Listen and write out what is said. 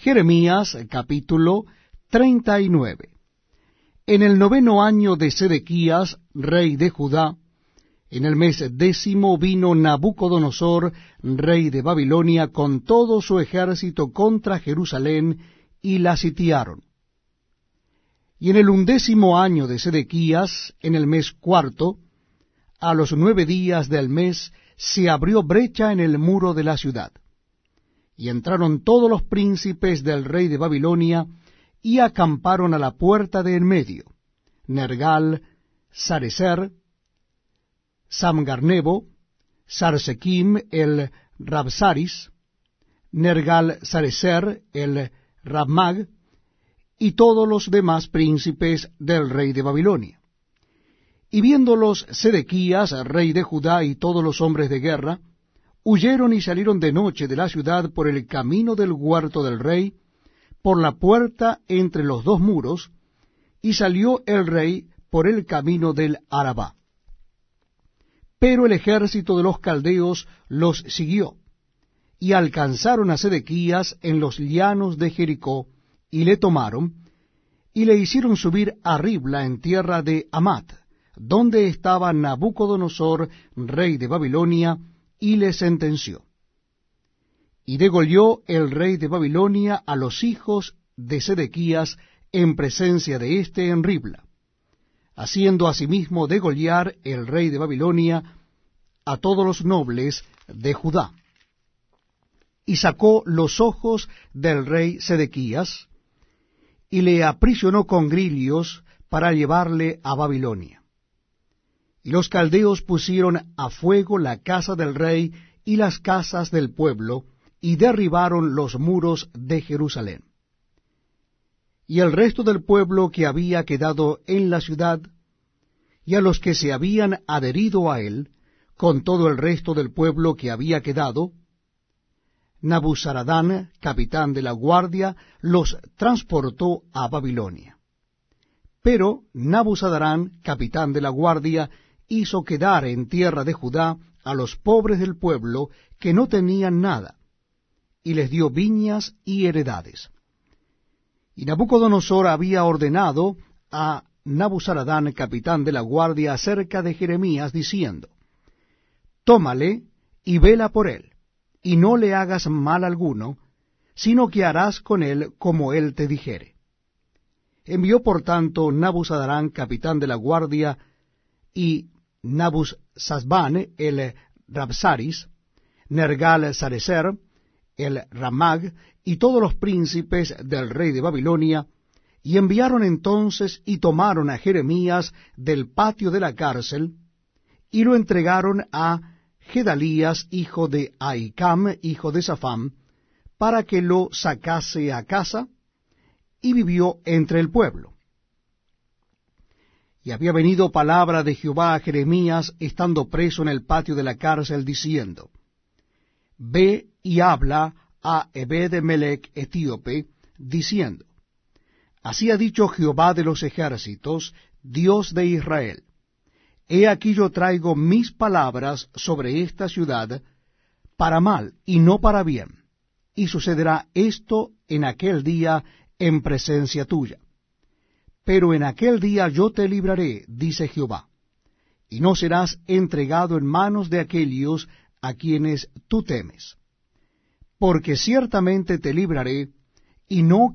Jeremías capítulo 39 En el noveno año de Sedequías, rey de Judá, en el mes décimo vino Nabucodonosor, rey de Babilonia, con todo su ejército contra Jerusalén, y la sitiaron. Y en el undécimo año de Sedequías, en el mes cuarto, a los nueve días del mes, se abrió brecha en el muro de la ciudad. Y entraron todos los príncipes del rey de Babilonia, y acamparon a la puerta de en medio, Nergal, Sarecer, Samgarnebo, Sarsequim el Rabsaris, Nergal Sarecer el Rabmag, y todos los demás príncipes del rey de Babilonia. Y viéndolos Sedequías, rey de Judá, y todos los hombres de guerra, huyeron y salieron de noche de la ciudad por el camino del huerto del rey, por la puerta entre los dos muros, y salió el rey por el camino del Arabá. Pero el ejército de los caldeos los siguió, y alcanzaron a Sedequías en los llanos de Jericó, y le tomaron, y le hicieron subir a Ribla en tierra de Amat, donde estaba Nabucodonosor, rey de Babilonia, y le sentenció. Y degolló el rey de Babilonia a los hijos de Sedequías en presencia de éste en Ribla haciendo asimismo degollar el rey de Babilonia a todos los nobles de Judá. Y sacó los ojos del rey Sedequías, y le aprisionó con grillos para llevarle a Babilonia. Y los caldeos pusieron a fuego la casa del rey y las casas del pueblo, y derribaron los muros de Jerusalén y el resto del pueblo que había quedado en la ciudad, y a los que se habían adherido a él, con todo el resto del pueblo que había quedado, Nabuzaradán, capitán de la guardia, los transportó a Babilonia. Pero Nabuzaradán, capitán de la guardia, hizo quedar en tierra de Judá a los pobres del pueblo que no tenían nada, y les dio viñas y heredades. Y Nabucodonosor había ordenado a Nabuzaradán, capitán de la guardia, acerca de Jeremías, diciendo, Tómale y vela por él, y no le hagas mal alguno, sino que harás con él como él te dijere. Envió por tanto Nabuzaradán, capitán de la guardia, y Nabuzazbán, el Rabsaris, Nergal Sarecer, el Ramag, y todos los príncipes del rey de Babilonia, y enviaron entonces y tomaron a Jeremías del patio de la cárcel, y lo entregaron a Gedalías, hijo de Aicam, hijo de Safam, para que lo sacase a casa, y vivió entre el pueblo. Y había venido palabra de Jehová a Jeremías, estando preso en el patio de la cárcel, diciendo, Ve y habla a Ebed-Melech etíope, diciendo, Así ha dicho Jehová de los ejércitos, Dios de Israel, He aquí yo traigo mis palabras sobre esta ciudad para mal y no para bien, y sucederá esto en aquel día en presencia tuya. Pero en aquel día yo te libraré, dice Jehová, y no serás entregado en manos de aquellos a quienes tú temes porque ciertamente te libraré, y no